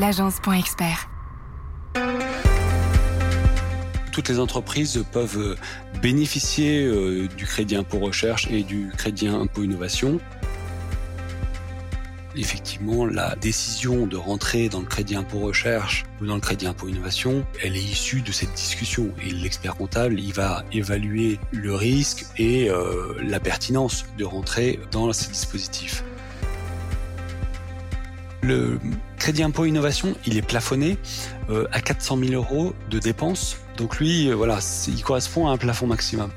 l'agence.expert. Toutes les entreprises peuvent bénéficier euh, du crédit impôt recherche et du crédit impôt innovation Effectivement, la décision de rentrer dans le crédit impôt recherche ou dans le crédit impôt innovation, elle est issue de cette discussion. Et l'expert comptable, il va évaluer le risque et euh, la pertinence de rentrer dans ces dispositifs. Le crédit impôt innovation, il est plafonné euh, à 400 000 euros de dépenses. Donc lui, euh, voilà, il correspond à un plafond maximum.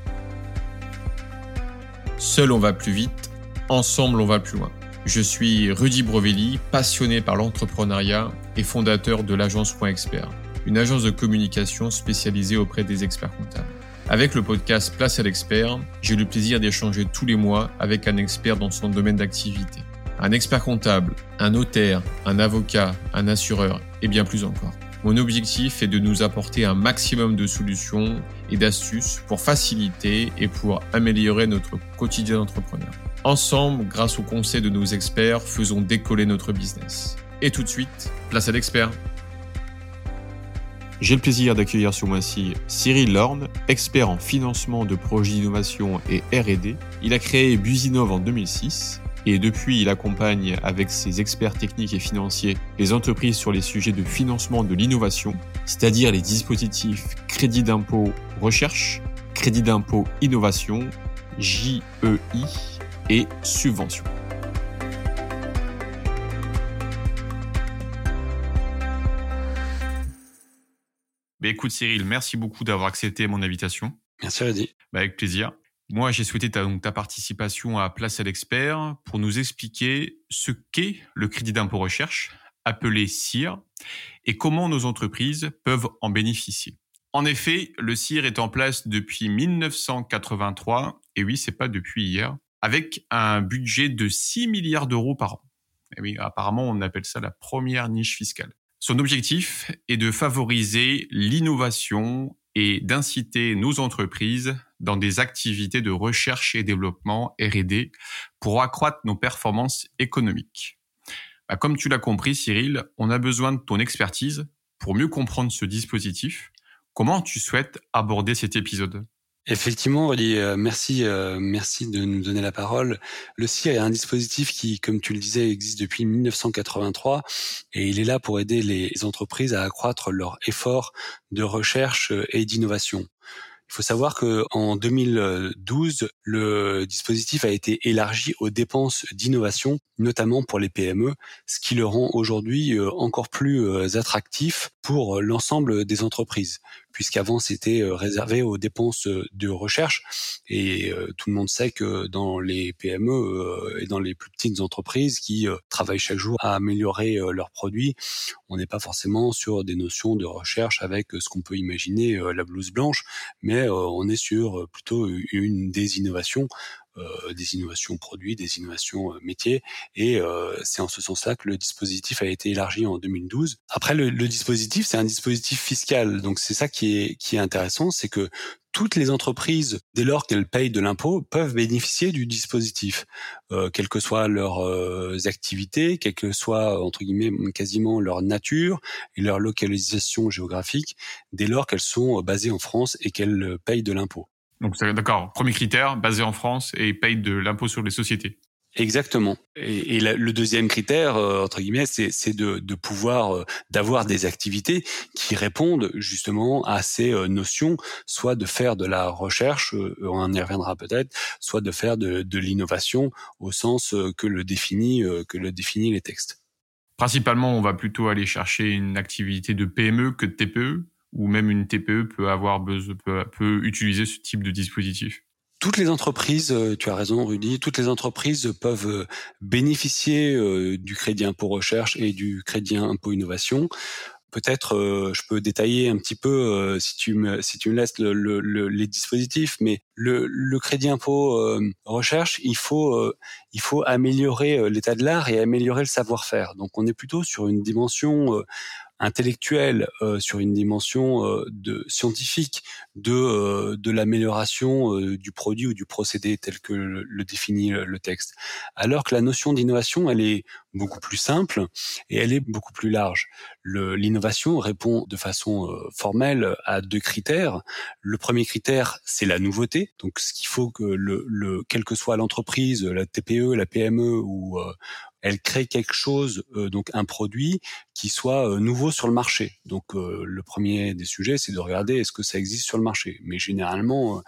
Seul on va plus vite, ensemble on va plus loin. Je suis Rudy Brovelli, passionné par l'entrepreneuriat et fondateur de l'agence Point Expert, une agence de communication spécialisée auprès des experts comptables. Avec le podcast Place à l'expert, j'ai le plaisir d'échanger tous les mois avec un expert dans son domaine d'activité. Un expert comptable, un notaire, un avocat, un assureur et bien plus encore. Mon objectif est de nous apporter un maximum de solutions et d'astuces pour faciliter et pour améliorer notre quotidien d'entrepreneur. Ensemble, grâce au conseil de nos experts, faisons décoller notre business. Et tout de suite, place à l'expert. J'ai le plaisir d'accueillir sur moi-ci Cyril Lorne, expert en financement de projets d'innovation et R&D. Il a créé Businov en 2006 et depuis il accompagne avec ses experts techniques et financiers les entreprises sur les sujets de financement de l'innovation, c'est-à-dire les dispositifs crédit d'impôt recherche, crédit d'impôt innovation, JEI et subventions. Bah, écoute Cyril, merci beaucoup d'avoir accepté mon invitation. Merci Rudy. Bah, avec plaisir. Moi, j'ai souhaité ta, ta participation à Place à l'expert pour nous expliquer ce qu'est le crédit d'impôt recherche, appelé CIR, et comment nos entreprises peuvent en bénéficier. En effet, le CIR est en place depuis 1983, et oui, c'est pas depuis hier, avec un budget de 6 milliards d'euros par an. Et oui, apparemment, on appelle ça la première niche fiscale. Son objectif est de favoriser l'innovation et d'inciter nos entreprises dans des activités de recherche et développement R&D pour accroître nos performances économiques. Bah, comme tu l'as compris, Cyril, on a besoin de ton expertise pour mieux comprendre ce dispositif. Comment tu souhaites aborder cet épisode? Effectivement, Oli, euh, merci, euh, merci de nous donner la parole. Le CIR est un dispositif qui, comme tu le disais, existe depuis 1983 et il est là pour aider les entreprises à accroître leur effort de recherche et d'innovation. Il faut savoir que en 2012, le dispositif a été élargi aux dépenses d'innovation, notamment pour les PME, ce qui le rend aujourd'hui euh, encore plus attractif pour l'ensemble des entreprises puisqu'avant c'était euh, réservé aux dépenses euh, de recherche. Et euh, tout le monde sait que dans les PME et dans les plus petites entreprises qui travaillent chaque jour à améliorer leurs produits, on n'est pas forcément sur des notions de recherche avec ce qu'on peut imaginer la blouse blanche, mais on est sur plutôt une des innovations des innovations produits, des innovations euh, métiers. Et euh, c'est en ce sens-là que le dispositif a été élargi en 2012. Après, le, dispositif, c'est un dispositif fiscal. Donc c'est ça qui est, intéressant, c'est que toutes les entreprises, dès lors qu'elles payent de l'impôt, peuvent bénéficier du dispositif, euh, quelles que soient leurs activités, quelle que soit entre guillemets quasiment leur nature et leur localisation géographique, dès lors qu'elles sont basées en France et qu'elles payent de l'impôt. Donc d'accord, premier critère, basé en France et paye de l'impôt sur les sociétés. Exactement. Et, le deuxième critère, euh, entre guillemets, c'est de, de, pouvoir euh, d'avoir des activités qui répondent justement à ces euh, notions, soit de faire de la recherche, on y reviendra peut-être, soit de faire de, de l'innovation au sens que le définit que le définit les textes. Principalement, on va plutôt aller chercher une activité de PME que de TPE ou même une TPE peut avoir besoin, peut, utiliser ce type de dispositif toutes les entreprises, euh, tu as raison Rudy, toutes les entreprises peuvent euh, bénéficier euh, du crédit impôt recherche et du crédit impôt innovation. Peut-être je peux détailler un petit peu si tu me laisses le, les dispositifs, mais le, crédit impôt recherche, il faut améliorer l'état de l'art et améliorer le savoir-faire. Donc on est plutôt sur une dimension intellectuelle, euh, sur une dimension euh, de scientifique de euh, de l'amélioration du produit ou du procédé tel que le, définit le texte. Alors que la notion d'innovation, elle est beaucoup plus simple et elle est beaucoup plus large. L'innovation répond de façon formelle à deux critères. Le premier critère, c'est la nouveauté. Donc, ce qu'il faut que le, le quelle que soit l'entreprise, la TPE, la PME ou elle crée quelque chose, euh, donc un produit qui soit euh, nouveau sur le marché. Donc euh, le premier des sujets, c'est de regarder est-ce que ça existe sur le marché. Mais généralement,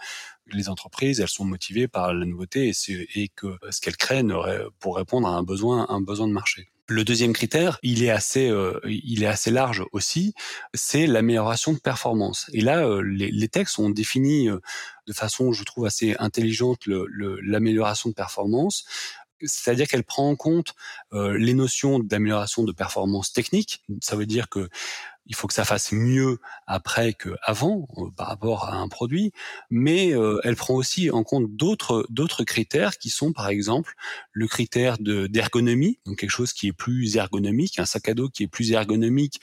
les entreprises, elles sont motivées par la nouveauté et, et que ce qu'elles créent pour répondre à un besoin, un besoin de marché. Le deuxième critère, il est assez, il est assez large aussi, c'est l'amélioration de performance. Et là, les, les, textes ont défini de façon, je trouve, assez intelligente l'amélioration de performance c'est-à-dire qu'elle prend en compte euh, les notions d'amélioration de performance technique. Ça veut dire que il faut que ça fasse mieux après qu'avant euh, par rapport à un produit, mais euh, elle prend aussi en compte d'autres critères qui sont par exemple le critère de d'ergonomie, donc quelque chose qui est plus ergonomique, un sac à dos qui est plus ergonomique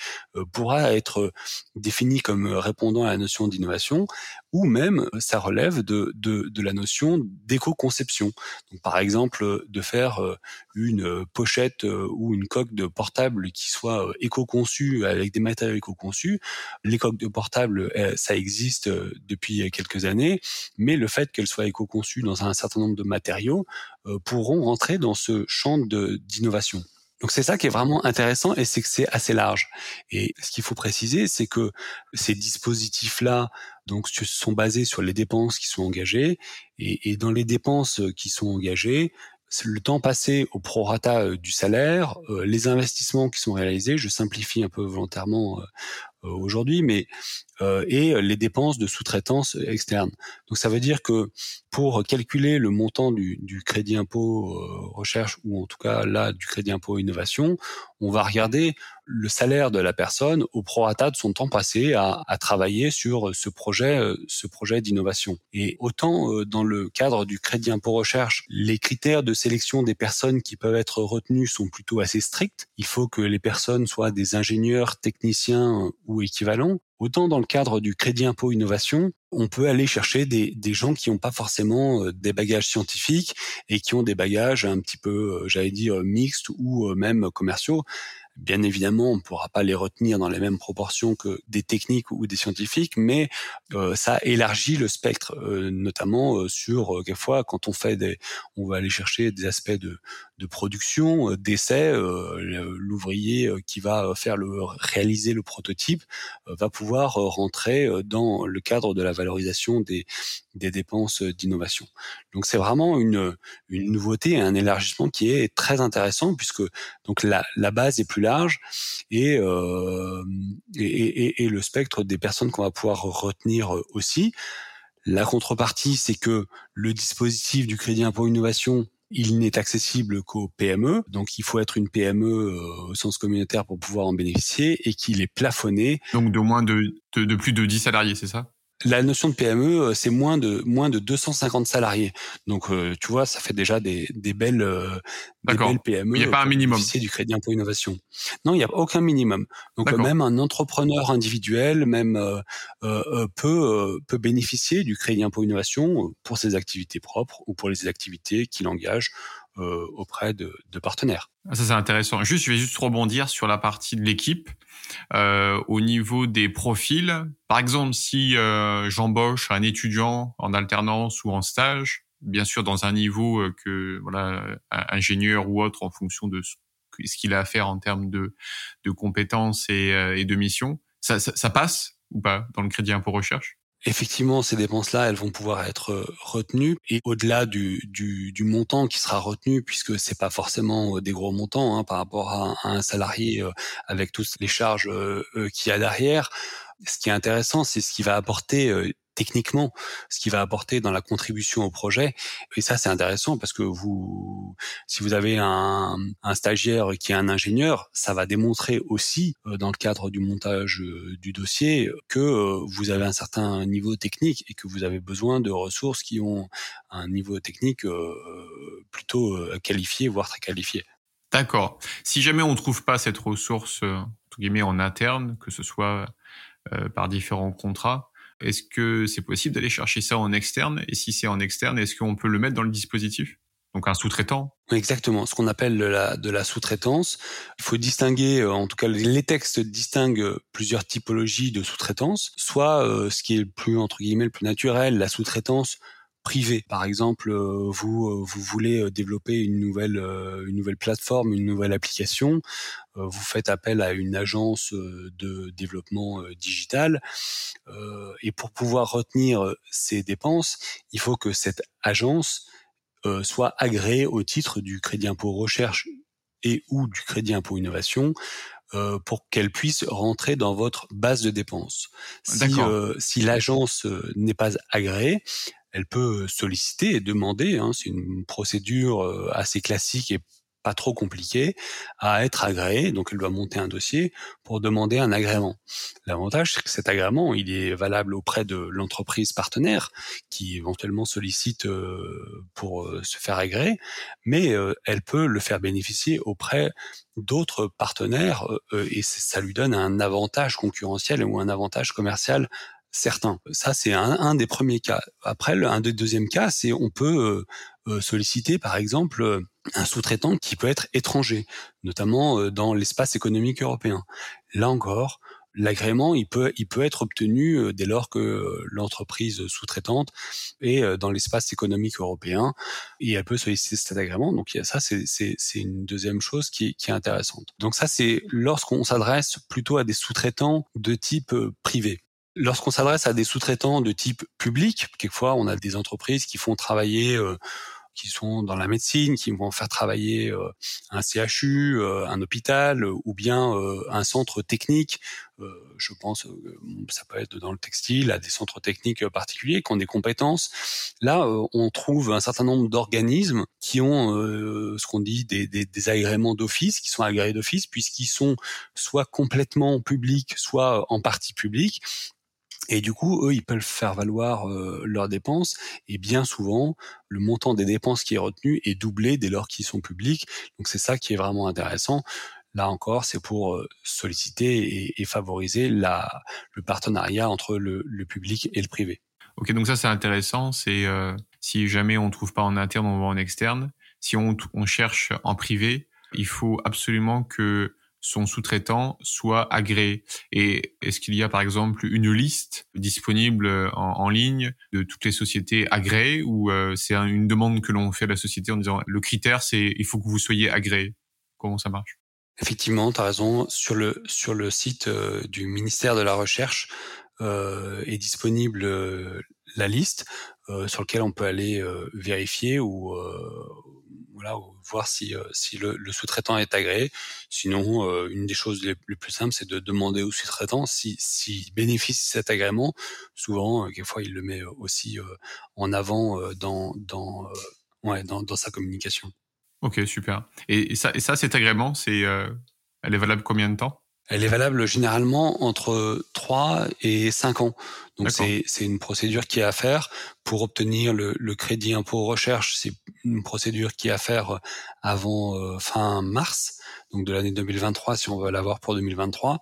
pourra être défini comme répondant à la notion d'innovation, ou même ça relève de de, de la notion d'éco-conception. Par exemple de faire une pochette ou une coque de portable qui soit éco-conçue avec des matériaux éco-conçus. Les coques de portable, euh, ça existe euh, depuis quelques années, mais le fait qu'elles soient éco-conçues dans un certain nombre de matériaux euh, pourront rentrer dans ce champ d'innovation. Donc c'est ça qui est vraiment intéressant et c'est que c'est assez large. Et ce qu'il faut préciser, c'est que ces dispositifs-là, donc, sont basés sur les dépenses qui sont engagées et, et dans les dépenses qui sont engagées, le temps passé au prorata du salaire, les investissements qui sont réalisés, je simplifie un peu volontairement aujourd'hui, mais euh, et les dépenses de sous-traitance externe. Donc ça veut dire que pour calculer le montant du, du crédit impôt euh, recherche ou en tout cas là du crédit impôt innovation, on va regarder le salaire de la personne au prorata de son temps passé à, à travailler sur ce projet, euh, ce projet d'innovation. Et autant dans le cadre du crédit impôt recherche, les critères de sélection des personnes qui peuvent être retenues sont plutôt assez stricts. Il faut que les personnes soient des ingénieurs, techniciens ou équivalents. Autant dans le cadre du crédit impôt innovation, on peut aller chercher des, gens qui n'ont pas forcément euh, des bagages scientifiques et qui ont des bagages un petit peu, euh, j'allais dire, mixtes ou euh, même commerciaux. Bien évidemment, on ne pourra pas les retenir dans les mêmes proportions que des techniques ou des scientifiques, mais ça élargit le spectre, notamment sur quelquefois quand on fait des, on va aller chercher des aspects de, de production, d'essai. L'ouvrier qui va faire le réaliser le prototype va pouvoir rentrer dans le cadre de la valorisation des des dépenses d'innovation. Donc c'est vraiment une, une nouveauté un élargissement qui est très intéressant puisque donc la, la base est plus large et, euh, et, et, et, le spectre des personnes qu'on va pouvoir retenir aussi. La contrepartie, c'est que le dispositif du crédit impôt innovation il n'est accessible qu'aux PME, donc il faut être une PME euh, au sens communautaire pour pouvoir en bénéficier et qu'il est plafonné. Donc de moins de, de, plus de 10 salariés, c'est ça? La notion de PME, euh, c'est moins de moins de 250 salariés. Donc, euh, tu vois, ça fait déjà des, des belles, euh, des belles PME. Il n'y a pas un minimum. du crédit impôt innovation. Non, il n'y a aucun minimum. Donc, même un entrepreneur individuel, même peut peut bénéficier du crédit impôt innovation pour ses activités propres ou pour les activités qu'il engage euh, auprès de, de, partenaires. Ça c'est intéressant. Juste, je vais juste rebondir sur la partie de l'équipe euh, au niveau des profils. Par exemple, si euh, j'embauche un étudiant en alternance ou en stage, bien sûr dans un niveau euh, que voilà ingénieur ou autre en fonction de ce, qu'il a à faire en termes de, compétences et, euh, et de missions, ça, ça, ça passe ou pas dans le crédit impôt recherche? Effectivement, ces dépenses-là, elles vont pouvoir être euh, retenues et au-delà du, du, du, montant qui sera retenu, puisque c'est pas forcément euh, des gros montants hein, par rapport à, un salarié euh, avec toutes les charges qu'il y a derrière. Ce qui est intéressant, c'est ce qui va apporter techniquement ce qu'il va apporter dans la contribution au projet. Et ça, c'est intéressant parce que vous, si vous avez un, stagiaire qui est un ingénieur, ça va démontrer aussi, euh, dans le cadre du montage euh, du dossier, que euh, vous avez un certain niveau technique et que vous avez besoin de ressources qui ont un niveau technique plutôt qualifié, voire très qualifié. D'accord. Si jamais on ne trouve pas cette ressource, entre guillemets, en interne, que ce soit par différents contrats, est-ce que c'est possible d'aller chercher ça en externe? Et si c'est en externe, est-ce qu'on peut le mettre dans le dispositif? Donc un sous-traitant Exactement, ce qu'on appelle de la, sous-traitance. Il faut distinguer, euh, en tout cas les textes distinguent plusieurs typologies de sous-traitance. Soit euh, ce qui est le plus, entre guillemets, le plus naturel, la sous-traitance privée. Par exemple, euh, vous vous voulez développer une nouvelle une nouvelle plateforme, une nouvelle application, vous faites appel à une agence de développement digital et pour pouvoir retenir ces dépenses, il faut que cette agence euh, soit agréé au titre du crédit impôt recherche et ou du crédit impôt innovation euh, pour qu'elle puisse rentrer dans votre base de dépenses. Si, euh, si l'agence n'est pas agréée, elle peut solliciter et demander, hein, c'est une procédure assez classique et pas trop compliqué à être agréé. Donc, elle doit monter un dossier pour demander un agrément. L'avantage, c'est que cet agrément, il est valable auprès de l'entreprise partenaire qui éventuellement sollicite euh, pour euh, se faire agréer, mais euh, elle peut le faire bénéficier auprès d'autres partenaires et ça lui donne un avantage concurrentiel ou un avantage commercial certain. Ça, c'est un, un, des premiers cas. Après, un des deuxièmes cas, c'est on peut solliciter, par exemple, un sous-traitant qui peut être étranger, notamment euh, dans l'espace économique européen. Là encore, l'agrément, il peut, il peut être obtenu euh, dès lors que euh, l'entreprise sous-traitante est dans l'espace économique européen et elle peut solliciter cet agrément. Donc ça, c'est une deuxième chose qui, qui est intéressante. Donc ça, c'est lorsqu'on s'adresse plutôt à des sous-traitants de type privé. Lorsqu'on s'adresse à des sous-traitants de type public, quelquefois on a des entreprises qui font travailler qui sont dans la médecine, qui vont faire travailler euh, un CHU, euh, un hôpital ou bien euh, un centre technique. je pense, ça peut être dans le textile, à des centres techniques particuliers qui ont des compétences. Là, on trouve un certain nombre d'organismes qui ont ce qu'on dit des, des, des agréments d'office, qui sont agréés d'office, puisqu'ils sont soit complètement publics, soit en partie publics, et du coup, eux, ils peuvent faire valoir euh, leurs dépenses. Et bien souvent, le montant des dépenses qui est retenu est doublé dès lors qu'ils sont publics. Donc c'est ça qui est vraiment intéressant. Là encore, c'est pour euh, solliciter et, favoriser la, le partenariat entre le, le, public et le privé. Ok, donc ça c'est intéressant. C'est euh, si jamais on trouve pas en interne, on va en externe. Si on, on cherche en privé, il faut absolument que son sous-traitant soit agréé. Et est-ce qu'il y a par exemple une liste disponible en, ligne de toutes les sociétés agréées ou euh, c'est une demande que l'on fait à la société en disant le critère c'est il faut que vous soyez agréé Comment ça marche? Effectivement, tu as raison. Sur le, sur le site euh, du ministère de la Recherche euh, est disponible la liste sur lequel on peut aller vérifier ou voilà, voir si, euh, le, sous-traitant est agréé. Sinon, euh, une des choses les, plus simples, c'est de demander au sous-traitant s'il si, bénéficie de cet agrément. Souvent, euh, quelquefois, il le met aussi en avant dans, dans, sa communication. Ok, super. Et, et ça, et ça cet agrément, c'est, elle est valable combien de temps? Elle est valable généralement entre 3 et 5 ans. Donc c'est une procédure qui est à faire pour obtenir le, le crédit impôt recherche. C'est une procédure qui est à faire avant euh, fin mars, donc de l'année 2023 si on veut l'avoir pour 2023.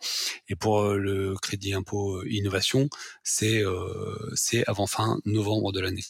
Et pour euh, le crédit impôt innovation, c'est euh, c'est avant fin novembre de l'année.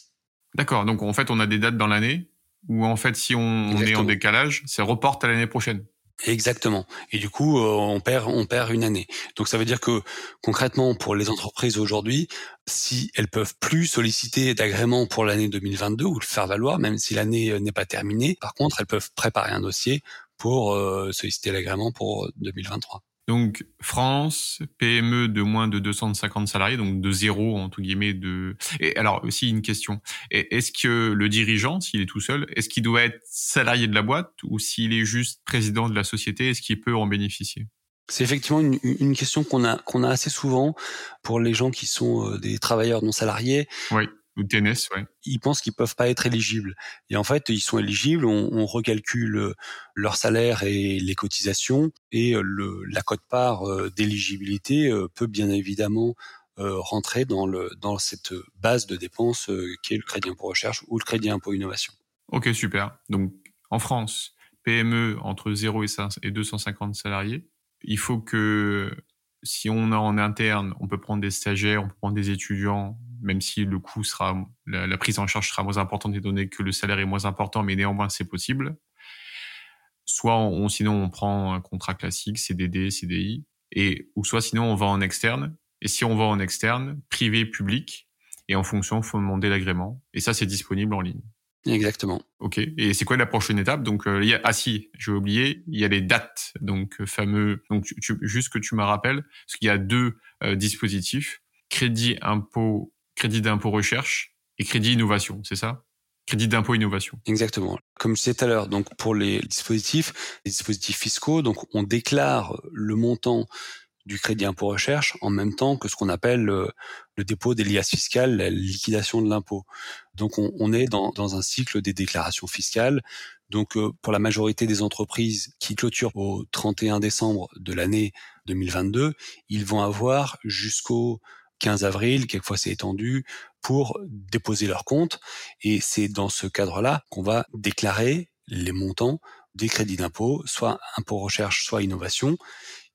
D'accord. Donc en fait on a des dates dans l'année ou en fait si on, on est en décalage, c'est reporte à l'année prochaine. Exactement. Et du coup, euh, on perd, on perd une année. Donc ça veut dire que concrètement, pour les entreprises aujourd'hui, si elles peuvent plus solliciter d'agrément pour l'année 2022 ou le faire valoir, même si l'année euh, n'est pas terminée, par contre, elles peuvent préparer un dossier pour euh, solliciter l'agrément pour 2023. Donc France, PME de moins de 250 salariés, donc de zéro entre guillemets de. Et alors aussi une question est-ce que le dirigeant, s'il est tout seul, est-ce qu'il doit être salarié de la boîte ou s'il est juste président de la société, est-ce qu'il peut en bénéficier? C'est effectivement une, une question qu'on a qu'on a assez souvent pour les gens qui sont des travailleurs non salariés. Oui. Ou TNS, ouais. Ils pensent qu'ils peuvent pas être éligibles. Et en fait, ils sont éligibles. On, on recalcule leur salaire et les cotisations. Et le, la cote-part d'éligibilité peut bien évidemment rentrer dans, le, dans cette base de dépenses qui est le crédit impôt recherche ou le crédit impôt innovation. Ok, super. Donc, en France, PME entre 0 et 250 salariés. Il faut que si on a en interne, on peut prendre des stagiaires, on peut prendre des étudiants, même si le coût sera, la, prise en charge sera moins importante étant donné que le salaire est moins important, mais néanmoins c'est possible. Soit on, sinon on prend un contrat classique, CDD, CDI, et ou soit sinon on va en externe. Et si on va en externe, privé, public, et en fonction, faut demander l'agrément. Et ça, c'est disponible en ligne. Exactement. Ok. Et c'est quoi la prochaine étape? Donc, euh, il y a, ah si, j'ai oublié, il y a les dates, donc euh, fameux. Donc, tu, juste que tu me rappelles, parce qu'il y a deux euh, dispositifs crédit impôt, crédit d'impôt recherche et crédit innovation, c'est ça? Crédit d'impôt innovation. Exactement. Comme je disais tout à l'heure, donc pour les dispositifs, les dispositifs fiscaux, donc on déclare le montant du crédit impôt recherche en même temps que ce qu'on appelle le, dépôt des liasses fiscales, la liquidation de l'impôt. Donc on, on est dans, dans, un cycle des déclarations fiscales. Donc euh, pour la majorité des entreprises qui clôturent au 31 décembre de l'année 2022, ils vont avoir jusqu'au 15 avril, quelquefois c'est étendu, pour déposer leur compte. Et c'est dans ce cadre-là qu'on va déclarer les montants des crédits d'impôt, soit impôt recherche, soit innovation,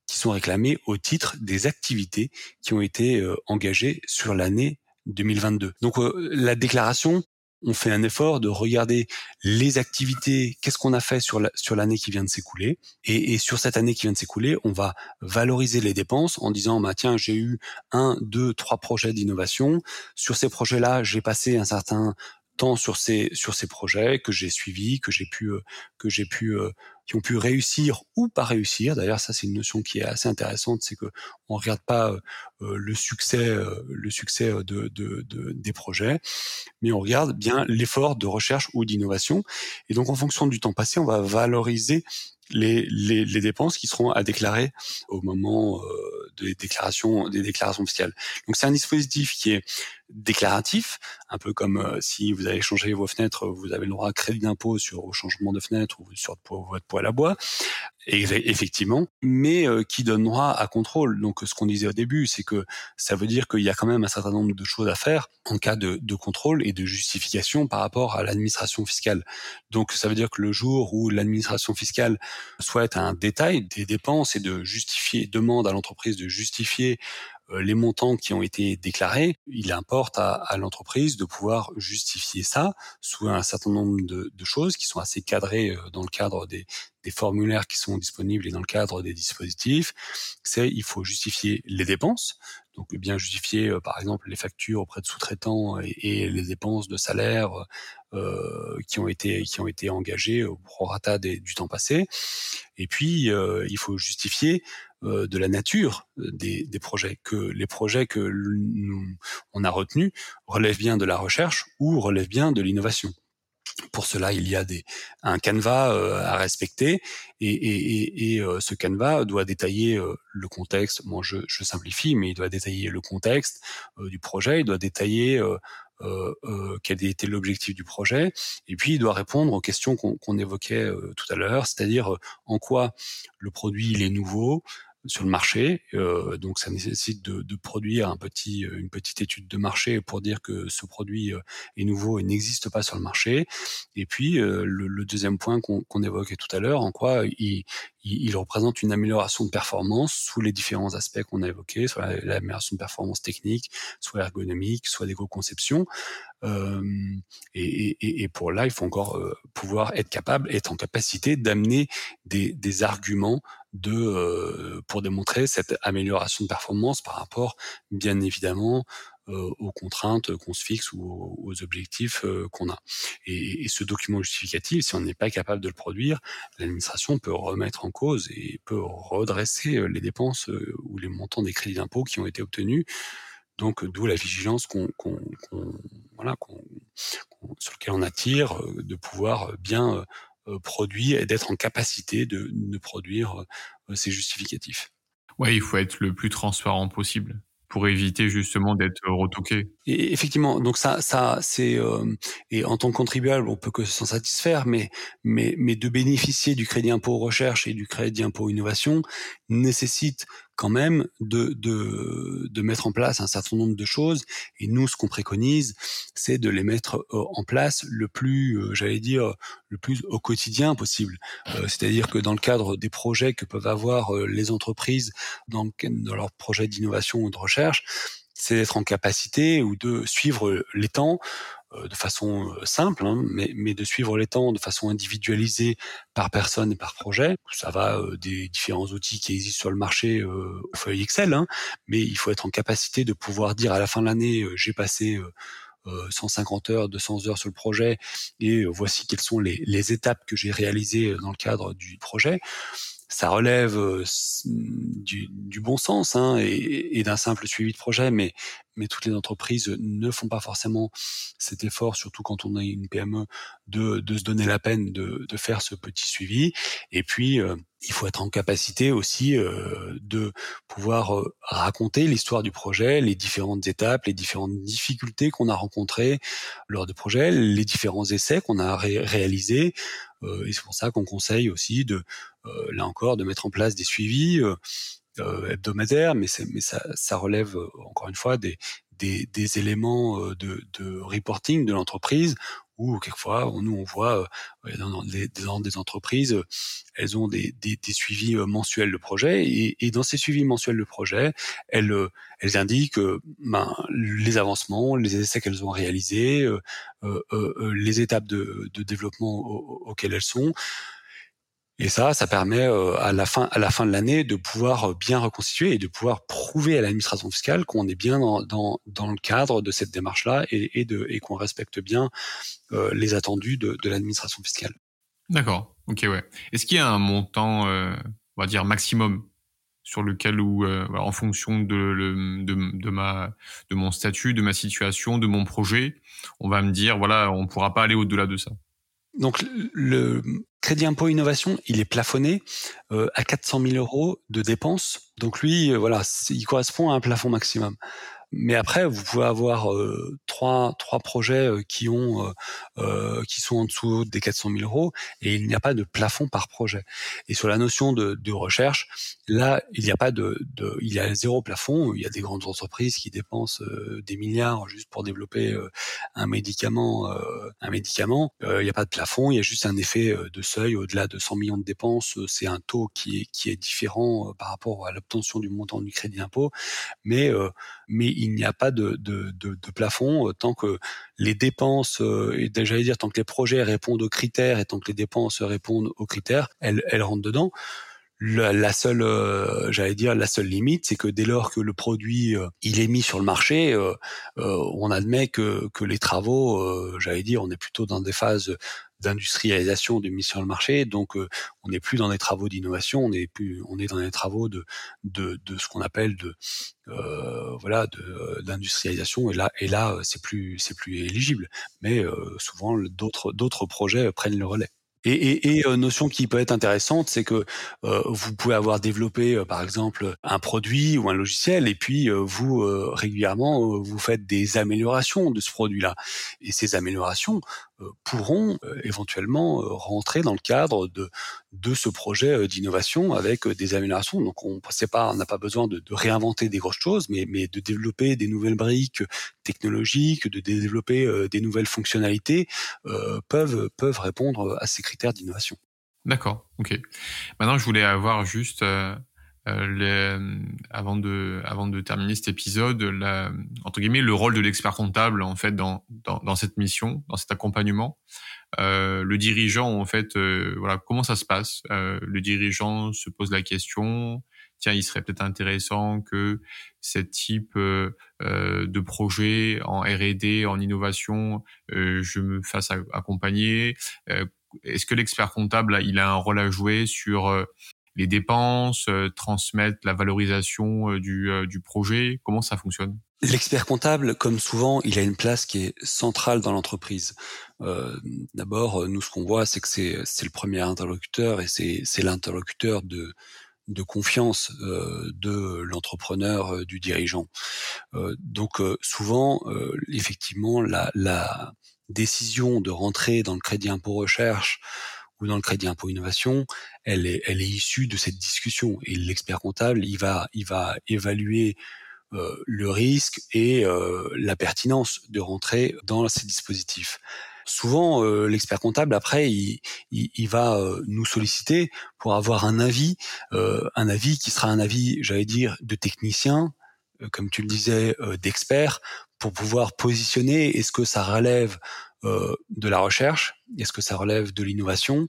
qui sont réclamés au titre des activités qui ont été euh, engagées sur l'année 2022. Donc euh, la déclaration, on fait un effort de regarder les activités, qu'est-ce qu'on a fait sur sur l'année qui vient de s'écouler, et, et, sur cette année qui vient de s'écouler, on va valoriser les dépenses en disant bah tiens j'ai eu un, deux, trois projets d'innovation, sur ces projets-là j'ai passé un certain temps sur ces sur ces projets que j'ai suivis, que j'ai pu euh, que j'ai pu euh, qui ont pu réussir ou pas réussir. D'ailleurs, ça c'est une notion qui est assez intéressante, c'est que on regarde pas euh, le succès le succès de, de, de, des projets, mais on regarde bien l'effort de recherche ou d'innovation. Et donc en fonction du temps passé, on va valoriser les, les, les, dépenses qui seront à déclarer au moment euh, des déclarations des déclarations fiscales. Donc c'est un dispositif qui est déclaratif, un peu comme euh, si vous allez changer vos fenêtres, vous avez le droit à crédit d'impôt sur le changement de fenêtre ou sur votre poêle à bois, effectivement, mais euh, qui donne à contrôle. Donc ce qu'on disait au début, c'est que ça veut dire qu'il y a quand même un certain nombre de choses à faire en cas de, contrôle et de justification par rapport à l'administration fiscale. Donc ça veut dire que le jour où l'administration fiscale souhaite un détail des dépenses et de justifier, demande à l'entreprise de justifier les montants qui ont été déclarés, il importe à, à l'entreprise de pouvoir justifier ça sous un certain nombre de, de, choses qui sont assez cadrées euh, dans le cadre des, des, formulaires qui sont disponibles et dans le cadre des dispositifs. C'est il faut justifier les dépenses, donc bien justifier euh, par exemple les factures auprès de sous-traitants et, et, les dépenses de salaire euh, qui ont été qui ont été engagées au prorata des, du temps passé. Et puis euh, il faut justifier euh, de la nature euh, des, des, projets, que les projets que nous, on a retenus relèvent bien de la recherche ou relèvent bien de l'innovation. Pour cela, il y a des, un canevas euh, à respecter et, et, et, ce canevas doit détailler le contexte. Moi, je, je, simplifie, mais il doit détailler le contexte du projet, il doit détailler euh, euh, quel était l'objectif du projet, et puis il doit répondre aux questions qu'on évoquait tout à l'heure, c'est-à-dire en quoi le produit il est nouveau, sur le marché. Euh, donc ça nécessite de, de, produire un petit, euh, une petite étude de marché pour dire que ce produit euh, est nouveau et n'existe pas sur le marché. Et puis euh, le, le, deuxième point qu'on évoquait tout à l'heure, en quoi il, il, représente une amélioration de performance sous les différents aspects qu'on a évoqués, soit l'amélioration de performance technique, soit ergonomique, soit d'éco-conception. Euh, et, et, et, pour là, il faut encore pouvoir être capable, être en capacité d'amener des, arguments euh, pour démontrer cette amélioration de performance par rapport, bien évidemment, euh, aux contraintes qu'on se fixe ou aux, objectifs euh, qu'on a. Et, ce document justificatif, si on n'est pas capable de le produire, l'administration peut remettre en cause et peut redresser les dépenses ou les montants des crédits d'impôt qui ont été obtenus. Donc, d'où la vigilance qu'on, qu'on, voilà, qu'on, sur lequel on attire, de pouvoir bien euh, produit et d'être en capacité de, de produire euh, ces justificatifs. Ouais, il faut être le plus transparent possible pour éviter justement d'être retoqué. Et effectivement, donc ça, ça, c'est euh, et en tant que contribuable, on peut que s'en satisfaire, mais mais mais de bénéficier du crédit impôt recherche et du crédit impôt innovation nécessite quand même de, de, de mettre en place un certain nombre de choses. Et nous, ce qu'on préconise, c'est de les mettre euh, en place le plus, euh, j'allais dire, le plus au quotidien possible. Euh, c'est-à-dire que dans le cadre des projets que peuvent avoir les entreprises dans, dans leurs projets d'innovation ou de recherche, c'est d'être en capacité ou de suivre les temps de façon euh, simple, hein, mais, de suivre les temps de façon individualisée par personne et par projet. Ça va euh, des différents outils qui existent sur le marché euh, feuille Excel, hein, mais il faut être en capacité de pouvoir dire à la fin de l'année, j'ai passé 150 heures, 200 heures sur le projet, et voici quelles sont les étapes que j'ai réalisées dans le cadre du projet ça relève euh, du, bon sens hein, et, d'un simple suivi de projet, mais, toutes les entreprises ne font pas forcément cet effort, surtout quand on est une PME, de, se donner la peine de, de faire ce petit suivi. Et puis, euh, il faut être en capacité aussi euh, de pouvoir raconter l'histoire du projet, les différentes étapes, les différentes difficultés qu'on a rencontrées lors du projet, les différents essais qu'on a réalisés. et c'est pour ça qu'on conseille aussi de euh, là encore, de mettre en place des suivis euh, euh, hebdomadaires, mais, ça, relève encore une fois des, éléments de, reporting de l'entreprise où quelquefois nous on voit dans, des, dans des entreprises elles ont des, des, des, suivis mensuels de projet et, et, dans ces suivis mensuels de projet elles, elles indiquent ben, les avancements, les essais qu'elles ont réalisés, euh, euh, les étapes de, de développement auxquelles elles sont. Et ça, ça permet euh, à la fin à la fin de l'année de pouvoir euh, bien reconstituer et de pouvoir prouver à l'administration fiscale qu'on est bien dans, dans, dans, le cadre de cette démarche-là et, et, de, et qu'on respecte bien euh, les attendus de, de l'administration fiscale. D'accord. Ok, ouais. Est-ce qu'il y a un montant, euh, on va dire maximum, sur lequel ou euh, en fonction de, le, de, de, ma de mon statut, de ma situation, de mon projet, on va me dire voilà, on pourra pas aller au-delà de ça? Donc le crédit impôt innovation, il est plafonné euh, à 400 000 euros de dépenses. Donc lui, euh, voilà, il correspond à un plafond maximum. Mais après, vous pouvez avoir euh, trois trois projets euh, qui ont euh, euh, qui sont en dessous des 400 000 euros et il n'y a pas de plafond par projet. Et sur la notion de, de recherche, là, il n'y a pas de, de, il y a zéro plafond. Il y a des grandes entreprises qui dépensent des milliards juste pour développer un médicament, un médicament. il n'y a pas de plafond. Il y a juste un effet de seuil au-delà de 100 millions de dépenses. C'est un taux qui est qui est différent par rapport à l'obtention du montant du crédit impôt, mais mais il n'y a pas de, plafond euh, tant que les dépenses, euh, et j'allais dire tant que les projets répondent aux critères et tant que les dépenses répondent aux critères, elles, elles rentrent dedans. La, seule, euh, j'allais dire, la seule limite, c'est que dès lors que le produit il est mis sur le marché, on admet que, que les travaux, j'allais dire, on est plutôt dans des phases d'industrialisation de mise sur le marché. Donc, euh, on n'est plus dans des travaux d'innovation, on est plus, on est dans des travaux de de, de ce qu'on appelle de euh, voilà de d'industrialisation. Et là, et là, c'est plus c'est plus éligible. Mais euh, souvent, d'autres d'autres projets prennent le relais. Et, et, et euh, notion qui peut être intéressante, c'est que euh, vous pouvez avoir développé, euh, par exemple, un produit ou un logiciel, et puis vous régulièrement vous faites des améliorations de ce produit-là. Et ces améliorations pourront éventuellement rentrer dans le cadre de de ce projet d'innovation avec des améliorations. Donc on n'a pas besoin de, réinventer des grosses choses, mais mais de développer des nouvelles briques technologiques, de développer des nouvelles fonctionnalités peuvent peuvent répondre à ces critères d'innovation. D'accord, ok. Maintenant, je voulais avoir juste, euh, euh, avant, de, terminer cet épisode, entre guillemets, le rôle de l'expert comptable en fait dans, cette mission, dans cet accompagnement. Euh, le dirigeant, en fait, euh, voilà, comment ça se passe? Le dirigeant se pose la question. Tiens, il serait peut-être intéressant que ce type de projet en R&D, en innovation, je me fasse accompagner est-ce que l'expert comptable, il a un rôle à jouer sur les dépenses, euh, transmettre la valorisation euh, du, du projet Comment ça fonctionne? L'expert comptable, comme souvent, il a une place qui est centrale dans l'entreprise. Euh, D'abord, nous, ce qu'on voit, c'est que c'est le premier interlocuteur et c'est l'interlocuteur de, de confiance de l'entrepreneur, du dirigeant. donc souvent, effectivement, la, la décision de rentrer dans le crédit impôt recherche ou dans le crédit impôt innovation, elle est, elle est issue de cette discussion. Et l'expert comptable, il va, il va évaluer euh, le risque et euh, la pertinence de rentrer dans ces dispositifs. Souvent, euh, l'expert comptable, après, il, il, il va nous solliciter pour avoir un avis, un avis qui sera un avis, j'allais dire, de technicien, comme tu le disais, d'expert, pour pouvoir positionner est-ce que ça relève euh, de la recherche. Est-ce que ça relève de l'innovation?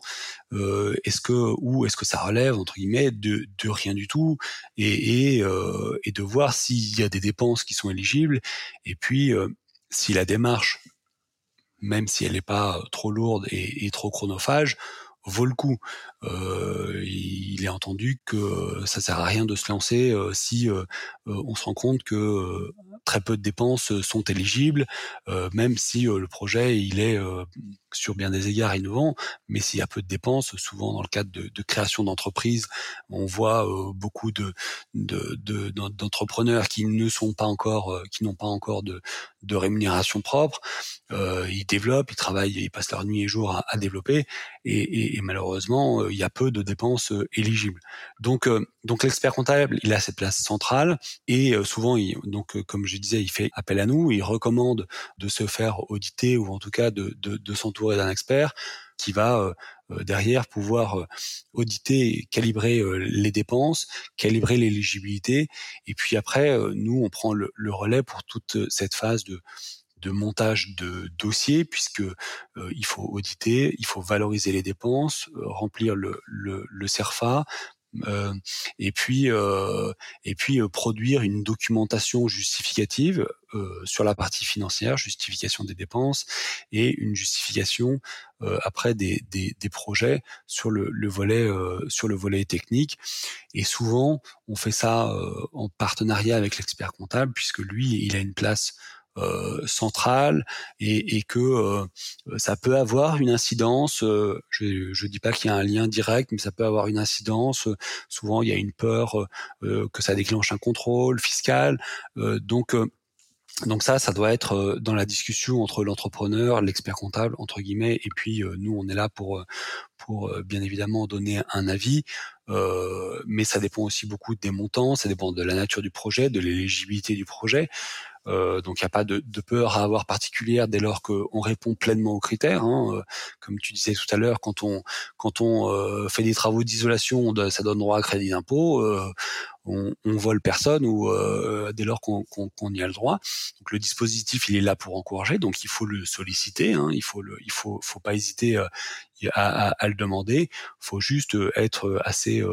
Euh, Est-ce que ou est-ce que ça relève entre guillemets de, de rien du tout? Et, et, euh, et de voir s'il y a des dépenses qui sont éligibles. Et puis euh, si la démarche, même si elle n'est pas trop lourde et, et trop chronophage, vaut le coup. Euh, il est entendu que ça sert à rien de se lancer euh, si on se rend compte que très peu de dépenses sont éligibles, même si le projet il est sur bien des égards innovant, mais s'il y a peu de dépenses, souvent dans le cadre de, de création d'entreprises, on voit beaucoup de, d'entrepreneurs de, qui ne sont pas encore, qui n'ont pas encore de, de rémunération propre. ils développent, ils travaillent, ils passent leur nuit et jour à, développer, et, et, et malheureusement il y a peu de dépenses euh, éligibles. Donc, euh, donc l'expert comptable, il a cette place centrale et euh, souvent, il, donc comme je disais, il fait appel à nous, il recommande de se faire auditer ou en tout cas de, de, de s'entourer d'un expert qui va derrière pouvoir auditer, calibrer les dépenses, calibrer l'éligibilité, et puis après, nous, on prend le, relais pour toute cette phase de de montage de dossiers puisque euh, il faut auditer, il faut valoriser les dépenses, euh, remplir le, le, le CERFA, euh, et puis euh, et puis produire une documentation justificative euh, sur la partie financière, justification des dépenses et une justification après des, des, des, projets sur le, le volet sur le volet technique. Et souvent, on fait ça en partenariat avec l'expert comptable puisque lui, il a une place euh, centrale et, et que euh, ça peut avoir une incidence. Euh, je ne dis pas qu'il y a un lien direct, mais ça peut avoir une incidence. souvent, il y a une peur que ça déclenche un contrôle fiscal. donc donc ça, ça doit être dans la discussion entre l'entrepreneur, l'expert comptable entre guillemets, et puis nous, on est là pour pour bien évidemment donner un avis, mais ça dépend aussi beaucoup des montants, ça dépend de la nature du projet, de l'éligibilité du projet. Euh, donc il n'y a pas de, de, peur à avoir particulière dès lors qu'on répond pleinement aux critères. Hein. Euh, comme tu disais tout à l'heure, quand on quand on euh, fait des travaux d'isolation, ça donne droit à crédit d'impôt. On, on, vole personne ou dès lors qu'on y a le droit. Donc le dispositif il est là pour encourager, donc il faut le solliciter. Hein. il faut le, il faut faut pas hésiter à, à, à, le demander. Faut juste être assez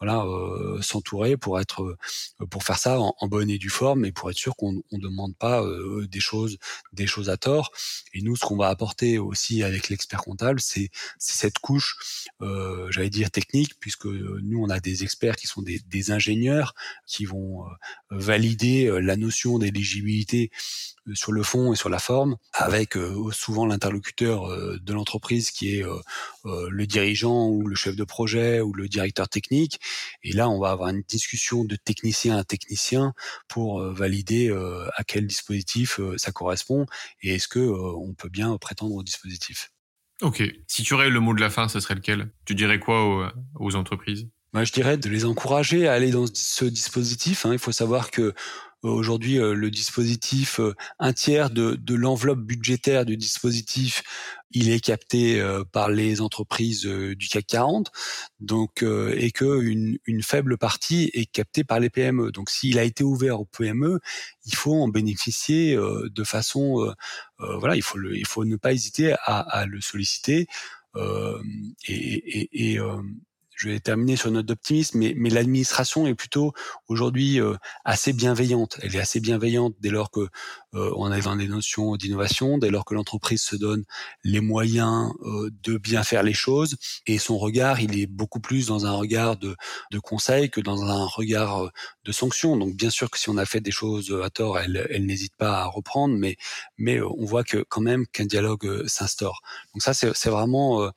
voilà, euh, s'entourer pour être, euh, pour faire ça en, bonne et due forme et pour être sûr qu'on ne demande pas euh, des choses, des choses à tort. Et nous, ce qu'on va apporter aussi avec l'expert comptable, c'est cette couche, j'allais dire technique, puisque nous, on a des experts qui sont des, des ingénieurs qui vont valider la notion d'éligibilité sur le fond et sur la forme, avec souvent l'interlocuteur de l'entreprise qui est le dirigeant ou le chef de projet ou le directeur technique et là, on va avoir une discussion de technicien à technicien pour euh, valider euh, à quel dispositif euh, ça correspond et est-ce que on peut bien prétendre au dispositif. Ok. Si tu aurais le mot de la fin, ce serait lequel? Tu dirais quoi aux, entreprises? Moi, je dirais de les encourager à aller dans ce dispositif. Hein. Il faut savoir que Aujourd'hui, euh, le dispositif, euh, un tiers de, de l'enveloppe budgétaire du dispositif, il est capté euh, par les entreprises du CAC 40, donc et que une, faible partie est captée par les PME. Donc, s'il a été ouvert aux PME, il faut en bénéficier de façon, voilà, il faut le, il faut ne pas hésiter à, à le solliciter. et, et, et je vais terminer sur une note d'optimisme, mais, mais l'administration est plutôt aujourd'hui euh, assez bienveillante. Elle est assez bienveillante dès lors que euh, on a dans des notions d'innovation, dès lors que l'entreprise se donne les moyens euh, de bien faire les choses. Et son regard, il est beaucoup plus dans un regard de, de conseil que dans un regard de sanction. Donc bien sûr que si on a fait des choses à tort, elle, elle n'hésite pas à reprendre, mais, mais on voit que quand même qu'un dialogue s'instaure. Donc ça, c'est vraiment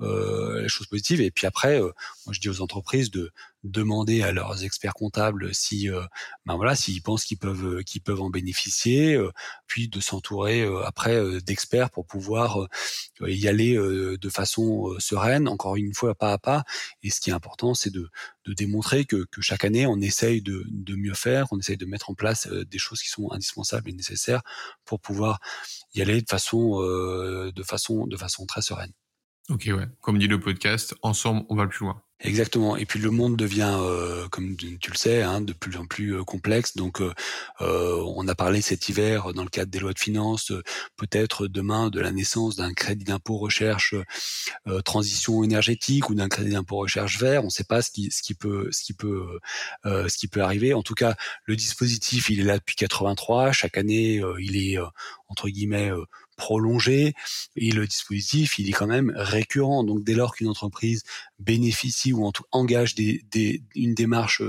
la chose positive. Et puis après, moi je dis aux entreprises de demander à leurs experts comptables si ben voilà s'ils pensent qu'ils peuvent qu'ils peuvent en bénéficier puis de s'entourer après d'experts pour pouvoir y aller de façon sereine encore une fois pas à pas. Et ce qui est important c'est de, de démontrer que, que chaque année on essaye de, de mieux faire on essaye de mettre en place des choses qui sont indispensables et nécessaires pour pouvoir y aller de façon de façon de façon très sereine Ok ouais comme dit le podcast ensemble on va plus loin Exactement. Et puis le monde devient, euh, comme tu le sais, hein, de plus en plus euh, complexe. Donc, euh, on a parlé cet hiver dans le cadre des lois de finances, peut-être demain de la naissance d'un crédit d'impôt recherche transition énergétique ou d'un crédit d'impôt recherche vert. On ne sait pas ce qui, ce qui peut, ce qui peut, ce qui peut arriver. En tout cas, le dispositif, il est là depuis 83. Chaque année, il est entre guillemets prolongé et le dispositif il est quand même récurrent. Donc dès lors qu'une entreprise bénéficie ou en tout engage une démarche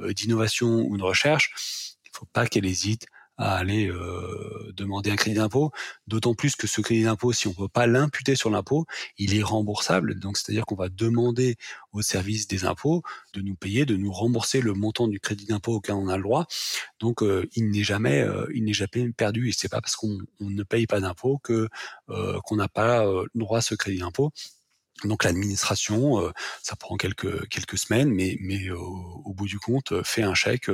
euh, d'innovation ou de recherche, il ne faut pas qu'elle hésite à aller euh, demander un crédit d'impôt, d'autant plus que ce crédit d'impôt, si on peut pas l'imputer sur l'impôt, il est remboursable. Donc c'est-à-dire qu'on va demander au service des impôts de nous payer, de nous rembourser le montant du crédit d'impôt auquel on a le droit. Donc euh, il n'est jamais, euh, il n'est jamais perdu. Et c'est pas parce qu'on ne paye pas d'impôt que qu'on n'a pas le droit à ce crédit d'impôt. Donc l'administration, euh, ça prend quelques quelques semaines, mais mais euh, au bout du compte, euh, fait un chèque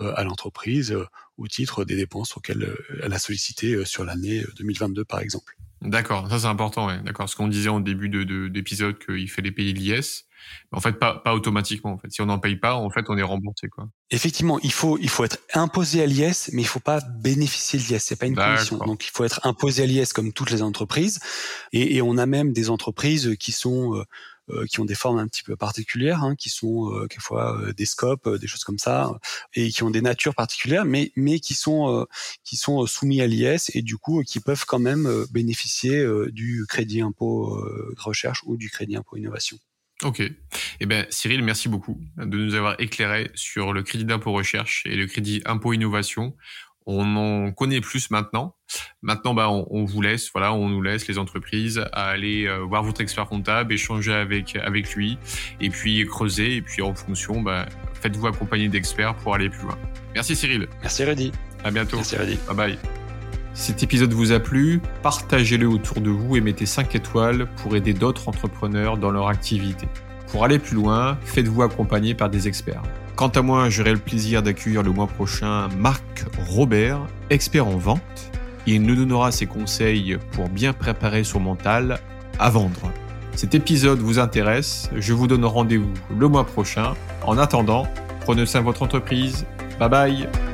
à l'entreprise au titre des dépenses auxquelles elle a sollicité sur l'année 2022, par exemple. D'accord, ça c'est important, ouais. D'accord, ce qu'on disait en début de d'épisode qu'il fallait payer l'IS, en fait pas pas automatiquement. En fait, si on n'en paye pas, en fait, on est remboursé, quoi. Effectivement, il faut il faut être imposé à l'IS, mais il faut pas bénéficier de l'IS. C'est pas une condition. Donc il faut être imposé à l'IS comme toutes les entreprises, et, et, on a même des entreprises qui sont euh, euh, qui ont des formes un petit peu particulières, hein, qui sont euh, quelquefois euh, des scopes, des choses comme ça, et qui ont des natures particulières, mais mais qui sont qui sont soumis à l'IS et du coup qui peuvent quand même bénéficier du crédit impôt recherche ou du crédit impôt innovation. Ok. Eh ben, Cyril, merci beaucoup de nous avoir éclairé sur le crédit d'impôt recherche et le crédit impôt innovation on en connaît plus maintenant. Maintenant, bah, on, vous laisse, voilà, on nous laisse les entreprises à aller euh, voir votre expert comptable, échanger avec avec lui, et puis creuser, et puis en fonction, bah, faites-vous accompagner d'experts pour aller plus loin. Merci Cyril. Merci Rudy. À bientôt. Merci Rudy. Bye bye. Cet épisode vous a plu, partagez-le autour de vous et mettez 5 étoiles pour aider d'autres entrepreneurs dans leur activité. Pour aller plus loin, faites-vous accompagner par des experts. Quant à moi, j'aurai le plaisir d'accueillir le mois prochain Marc Robert, expert en vente. Il nous donnera ses conseils pour bien préparer son mental à vendre. Cet épisode vous intéresse, je vous donne rendez-vous le mois prochain. En attendant, prenez soin de votre entreprise. Bye bye